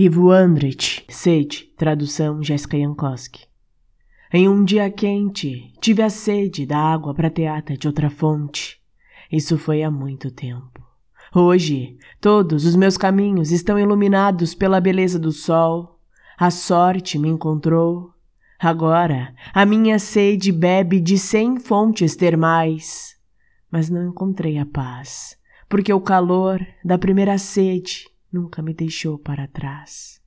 Ivo Andrich, sede, tradução Jéssica Jankowski. Em um dia quente, tive a sede da água prateada de outra fonte. Isso foi há muito tempo. Hoje, todos os meus caminhos estão iluminados pela beleza do sol. A sorte me encontrou. Agora, a minha sede bebe de cem fontes termais. Mas não encontrei a paz, porque o calor da primeira sede nunca me deixou para trás.